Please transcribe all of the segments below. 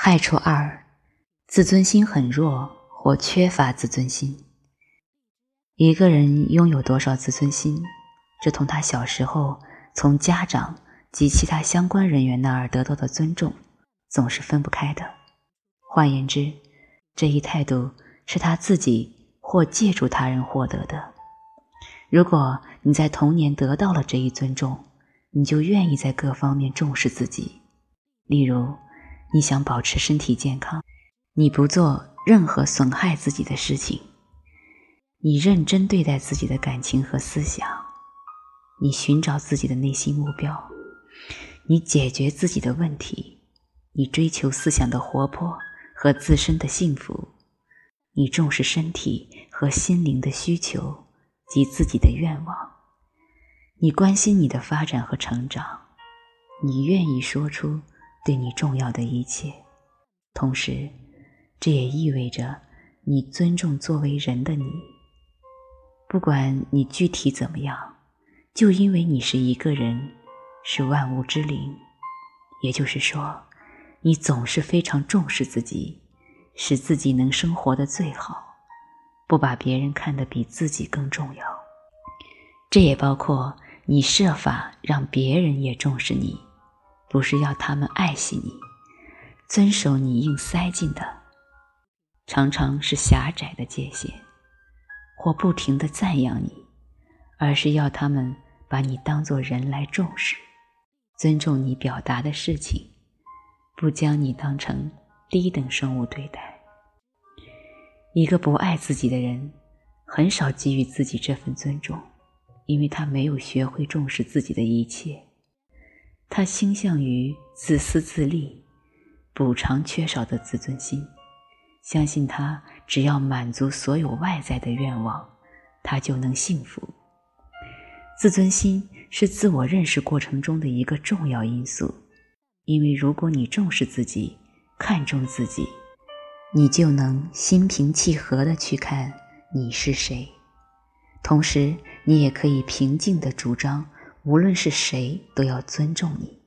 害处二，自尊心很弱或缺乏自尊心。一个人拥有多少自尊心，这同他小时候从家长及其他相关人员那儿得到的尊重，总是分不开的。换言之，这一态度是他自己或借助他人获得的。如果你在童年得到了这一尊重，你就愿意在各方面重视自己。例如，你想保持身体健康，你不做任何损害自己的事情，你认真对待自己的感情和思想，你寻找自己的内心目标，你解决自己的问题，你追求思想的活泼和自身的幸福，你重视身体和心灵的需求及自己的愿望，你关心你的发展和成长，你愿意说出。对你重要的一切，同时，这也意味着你尊重作为人的你。不管你具体怎么样，就因为你是一个人，是万物之灵，也就是说，你总是非常重视自己，使自己能生活的最好，不把别人看得比自己更重要。这也包括你设法让别人也重视你。不是要他们爱惜你，遵守你硬塞进的，常常是狭窄的界限，或不停的赞扬你，而是要他们把你当作人来重视，尊重你表达的事情，不将你当成低等生物对待。一个不爱自己的人，很少给予自己这份尊重，因为他没有学会重视自己的一切。他倾向于自私自利，补偿缺少的自尊心，相信他只要满足所有外在的愿望，他就能幸福。自尊心是自我认识过程中的一个重要因素，因为如果你重视自己，看重自己，你就能心平气和地去看你是谁，同时你也可以平静地主张。无论是谁，都要尊重你，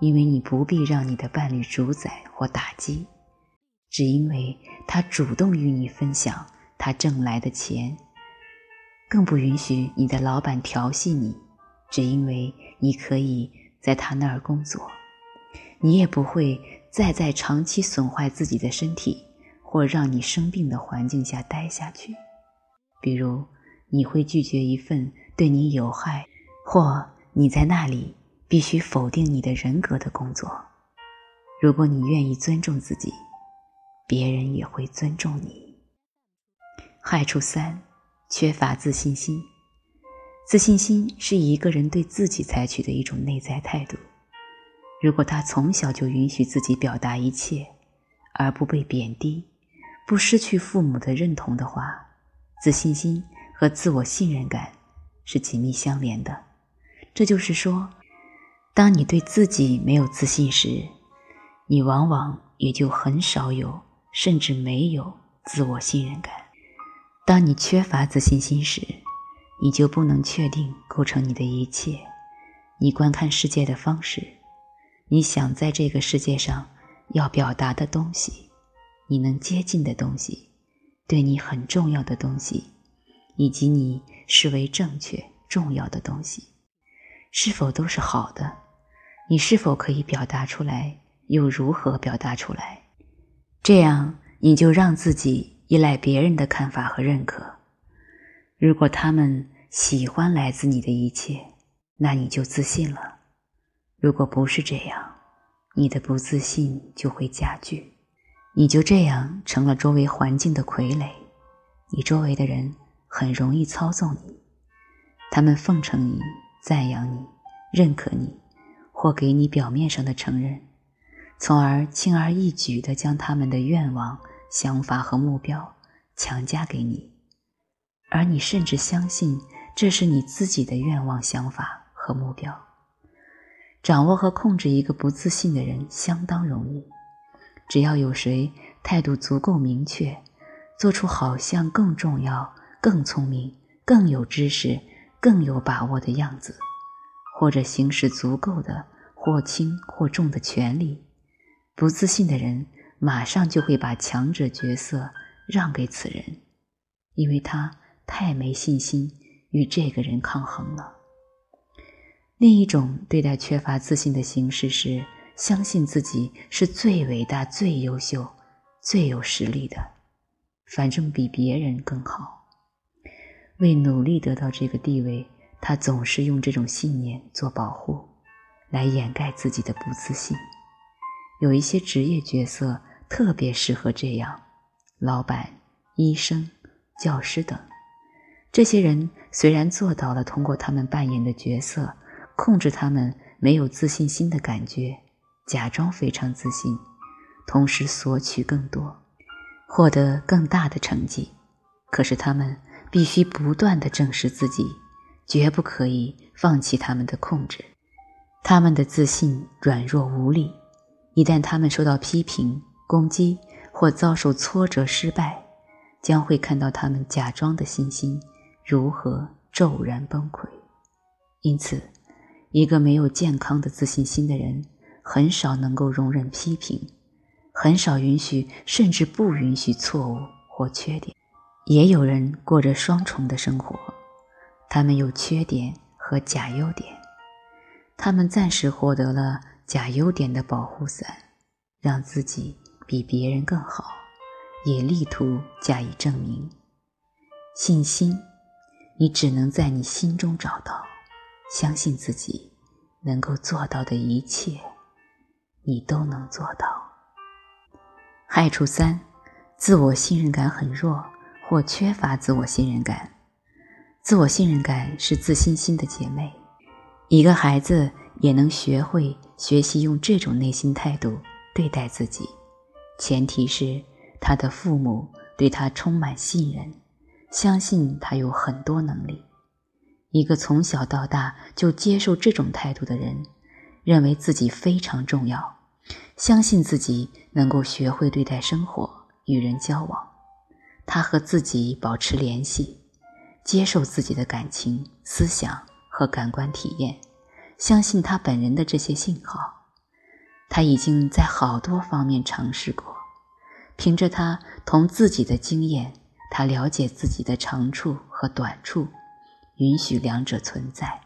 因为你不必让你的伴侣主宰或打击，只因为他主动与你分享他挣来的钱；更不允许你的老板调戏你，只因为你可以在他那儿工作。你也不会再在长期损坏自己的身体或让你生病的环境下待下去，比如你会拒绝一份对你有害。或你在那里必须否定你的人格的工作。如果你愿意尊重自己，别人也会尊重你。害处三：缺乏自信心。自信心是一个人对自己采取的一种内在态度。如果他从小就允许自己表达一切，而不被贬低，不失去父母的认同的话，自信心和自我信任感是紧密相连的。这就是说，当你对自己没有自信时，你往往也就很少有，甚至没有自我信任感。当你缺乏自信心时，你就不能确定构成你的一切，你观看世界的方式，你想在这个世界上要表达的东西，你能接近的东西，对你很重要的东西，以及你视为正确、重要的东西。是否都是好的？你是否可以表达出来？又如何表达出来？这样你就让自己依赖别人的看法和认可。如果他们喜欢来自你的一切，那你就自信了。如果不是这样，你的不自信就会加剧，你就这样成了周围环境的傀儡。你周围的人很容易操纵你，他们奉承你。赞扬你，认可你，或给你表面上的承认，从而轻而易举地将他们的愿望、想法和目标强加给你，而你甚至相信这是你自己的愿望、想法和目标。掌握和控制一个不自信的人相当容易，只要有谁态度足够明确，做出好像更重要、更聪明、更有知识。更有把握的样子，或者行使足够的或轻或重的权利，不自信的人马上就会把强者角色让给此人，因为他太没信心与这个人抗衡了。另一种对待缺乏自信的形式是相信自己是最伟大、最优秀、最有实力的，反正比别人更好。为努力得到这个地位，他总是用这种信念做保护，来掩盖自己的不自信。有一些职业角色特别适合这样：老板、医生、教师等。这些人虽然做到了通过他们扮演的角色。控制他们没有自信心的感觉，假装非常自信，同时索取更多，获得更大的成绩。可是他们必须不断地证实自己，绝不可以放弃他们的控制。他们的自信软弱无力，一旦他们受到批评、攻击或遭受挫折、失败，将会看到他们假装的信心如何骤然崩溃。因此。一个没有健康的自信心的人，很少能够容忍批评，很少允许，甚至不允许错误或缺点。也有人过着双重的生活，他们有缺点和假优点，他们暂时获得了假优点的保护伞，让自己比别人更好，也力图加以证明。信心，你只能在你心中找到。相信自己能够做到的一切，你都能做到。害处三：自我信任感很弱或缺乏自我信任感。自我信任感是自信心的姐妹。一个孩子也能学会学习用这种内心态度对待自己，前提是他的父母对他充满信任，相信他有很多能力。一个从小到大就接受这种态度的人，认为自己非常重要，相信自己能够学会对待生活、与人交往。他和自己保持联系，接受自己的感情、思想和感官体验，相信他本人的这些信号。他已经在好多方面尝试过，凭着他同自己的经验，他了解自己的长处和短处。允许两者存在，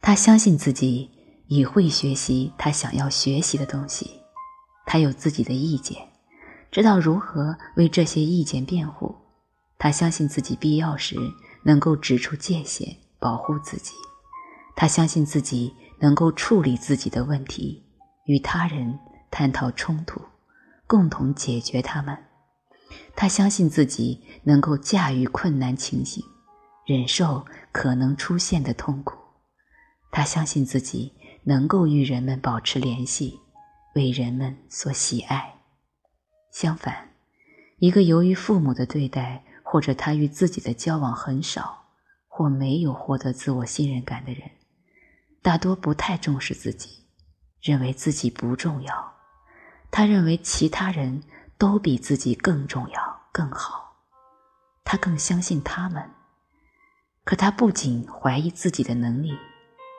他相信自己已会学习他想要学习的东西，他有自己的意见，知道如何为这些意见辩护。他相信自己必要时能够指出界限，保护自己。他相信自己能够处理自己的问题，与他人探讨冲突，共同解决他们。他相信自己能够驾驭困难情形。忍受可能出现的痛苦，他相信自己能够与人们保持联系，为人们所喜爱。相反，一个由于父母的对待，或者他与自己的交往很少，或没有获得自我信任感的人，大多不太重视自己，认为自己不重要。他认为其他人都比自己更重要、更好，他更相信他们。可他不仅怀疑自己的能力，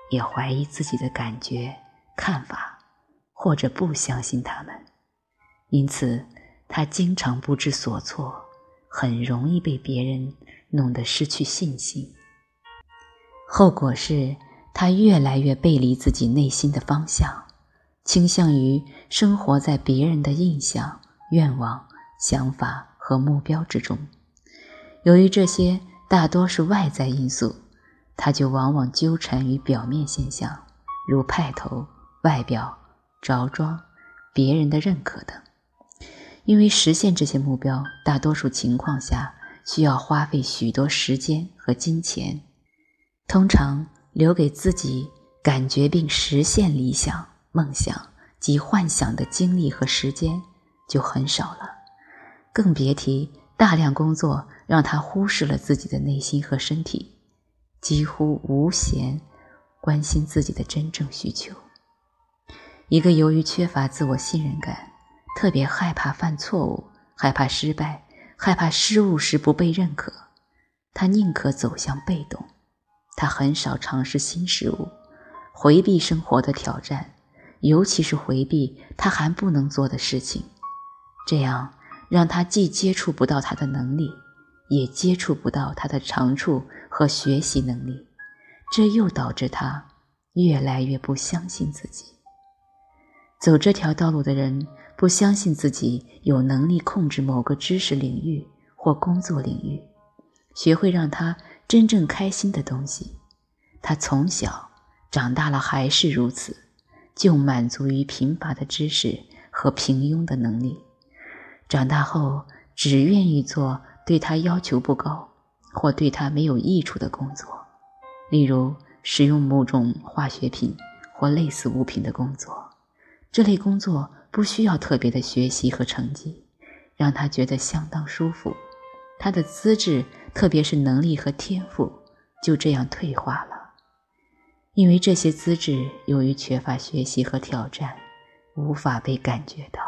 也怀疑自己的感觉、看法，或者不相信他们。因此，他经常不知所措，很容易被别人弄得失去信心。后果是他越来越背离自己内心的方向，倾向于生活在别人的印象、愿望、想法和目标之中。由于这些。大多是外在因素，他就往往纠缠于表面现象，如派头、外表、着装、别人的认可等。因为实现这些目标，大多数情况下需要花费许多时间和金钱，通常留给自己感觉并实现理想、梦想及幻想的精力和时间就很少了，更别提。大量工作让他忽视了自己的内心和身体，几乎无闲关心自己的真正需求。一个由于缺乏自我信任感，特别害怕犯错误，害怕失败，害怕失误时不被认可，他宁可走向被动。他很少尝试新事物，回避生活的挑战，尤其是回避他还不能做的事情，这样让他既接触不到他的能力，也接触不到他的长处和学习能力，这又导致他越来越不相信自己。走这条道路的人不相信自己有能力控制某个知识领域或工作领域，学会让他真正开心的东西。他从小长大了还是如此，就满足于贫乏的知识和平庸的能力。长大后只愿意做对他要求不高或对他没有益处的工作，例如使用某种化学品或类似物品的工作。这类工作不需要特别的学习和成绩，让他觉得相当舒服。他的资质，特别是能力和天赋，就这样退化了。因为这些资质由于缺乏学习和挑战，无法被感觉到。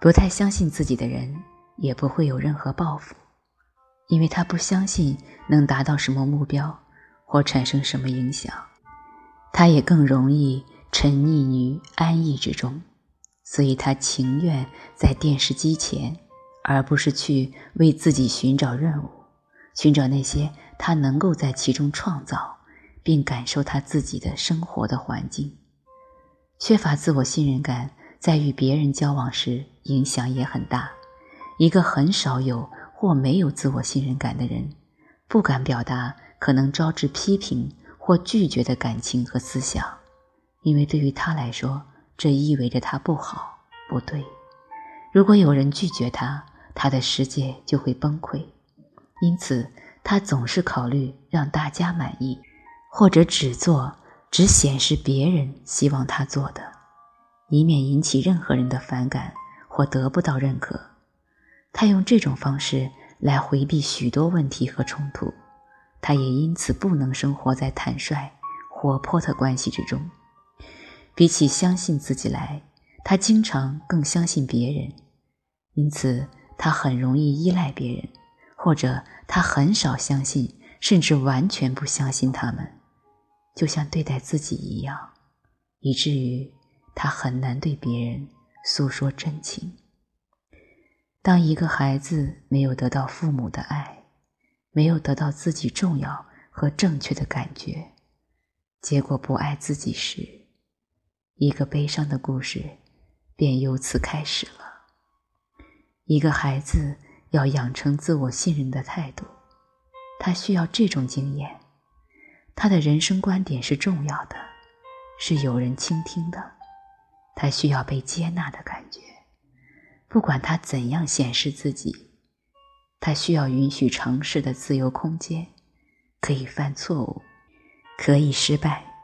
不太相信自己的人，也不会有任何抱负，因为他不相信能达到什么目标或产生什么影响。他也更容易。沉溺于安逸之中，所以他情愿在电视机前，而不是去为自己寻找任务，寻找那些他能够在其中创造并感受他自己的生活的环境。缺乏自我信任感，在与别人交往时影响也很大。一个很少有或没有自我信任感的人，不敢表达可能招致批评或拒绝的感情和思想。因为对于他来说，这意味着他不好、不对。如果有人拒绝他，他的世界就会崩溃。因此，他总是考虑让大家满意，或者只做只显示别人希望他做的，以免引起任何人的反感或得不到认可。他用这种方式来回避许多问题和冲突。他也因此不能生活在坦率、活泼的关系之中。比起相信自己来，他经常更相信别人，因此他很容易依赖别人，或者他很少相信，甚至完全不相信他们，就像对待自己一样，以至于他很难对别人诉说真情。当一个孩子没有得到父母的爱，没有得到自己重要和正确的感觉，结果不爱自己时，一个悲伤的故事便由此开始了。一个孩子要养成自我信任的态度，他需要这种经验：他的人生观点是重要的，是有人倾听的。他需要被接纳的感觉，不管他怎样显示自己。他需要允许尝试的自由空间，可以犯错误，可以失败。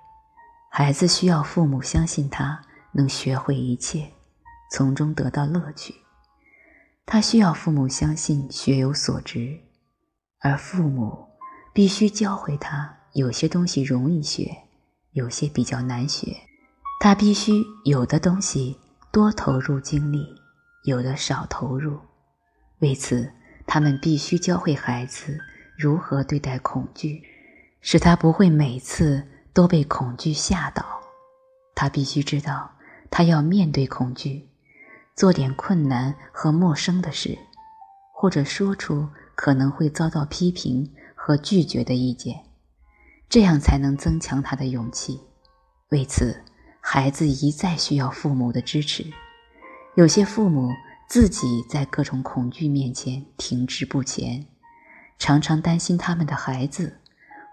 孩子需要父母相信他能学会一切，从中得到乐趣。他需要父母相信学有所值，而父母必须教会他有些东西容易学，有些比较难学。他必须有的东西多投入精力，有的少投入。为此，他们必须教会孩子如何对待恐惧，使他不会每次。都被恐惧吓倒，他必须知道，他要面对恐惧，做点困难和陌生的事，或者说出可能会遭到批评和拒绝的意见，这样才能增强他的勇气。为此，孩子一再需要父母的支持。有些父母自己在各种恐惧面前停滞不前，常常担心他们的孩子。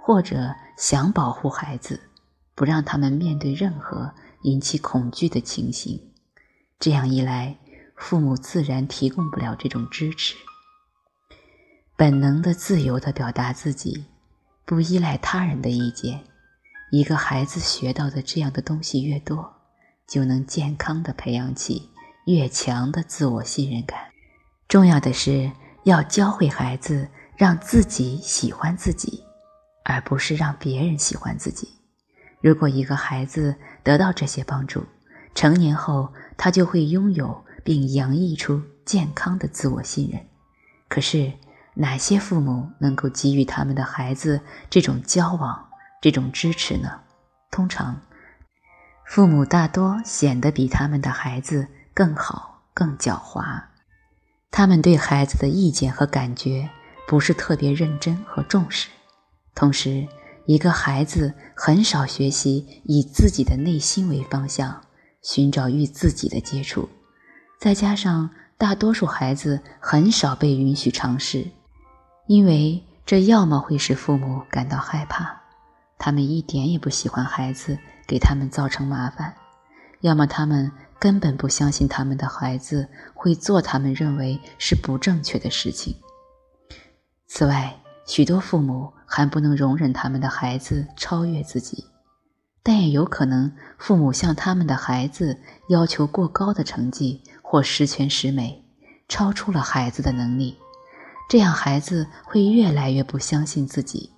或者想保护孩子，不让他们面对任何引起恐惧的情形。这样一来，父母自然提供不了这种支持。本能的、自由的表达自己，不依赖他人的意见。一个孩子学到的这样的东西越多，就能健康的培养起越强的自我信任感。重要的是要教会孩子，让自己喜欢自己。而不是让别人喜欢自己。如果一个孩子得到这些帮助，成年后他就会拥有并洋溢出健康的自我信任。可是，哪些父母能够给予他们的孩子这种交往、这种支持呢？通常，父母大多显得比他们的孩子更好、更狡猾。他们对孩子的意见和感觉不是特别认真和重视。同时，一个孩子很少学习以自己的内心为方向，寻找与自己的接触。再加上大多数孩子很少被允许尝试，因为这要么会使父母感到害怕，他们一点也不喜欢孩子给他们造成麻烦；要么他们根本不相信他们的孩子会做他们认为是不正确的事情。此外，许多父母还不能容忍他们的孩子超越自己，但也有可能父母向他们的孩子要求过高的成绩或十全十美，超出了孩子的能力。这样，孩子会越来越不相信自己，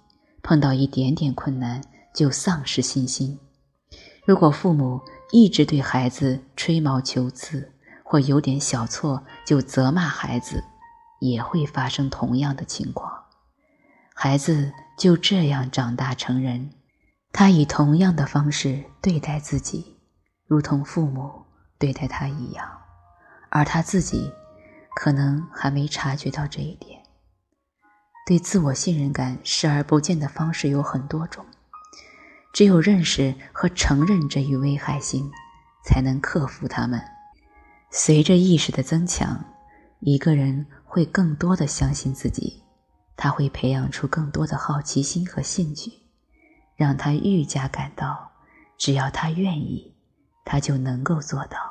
碰到一点点困难就丧失信心。如果父母一直对孩子吹毛求疵，或有点小错就责骂孩子，也会发生同样的情况。孩子就这样长大成人，他以同样的方式对待自己，如同父母对待他一样，而他自己可能还没察觉到这一点。对自我信任感视而不见的方式有很多种，只有认识和承认这一危害性，才能克服它们。随着意识的增强，一个人会更多的相信自己。他会培养出更多的好奇心和兴趣，让他愈加感到，只要他愿意，他就能够做到。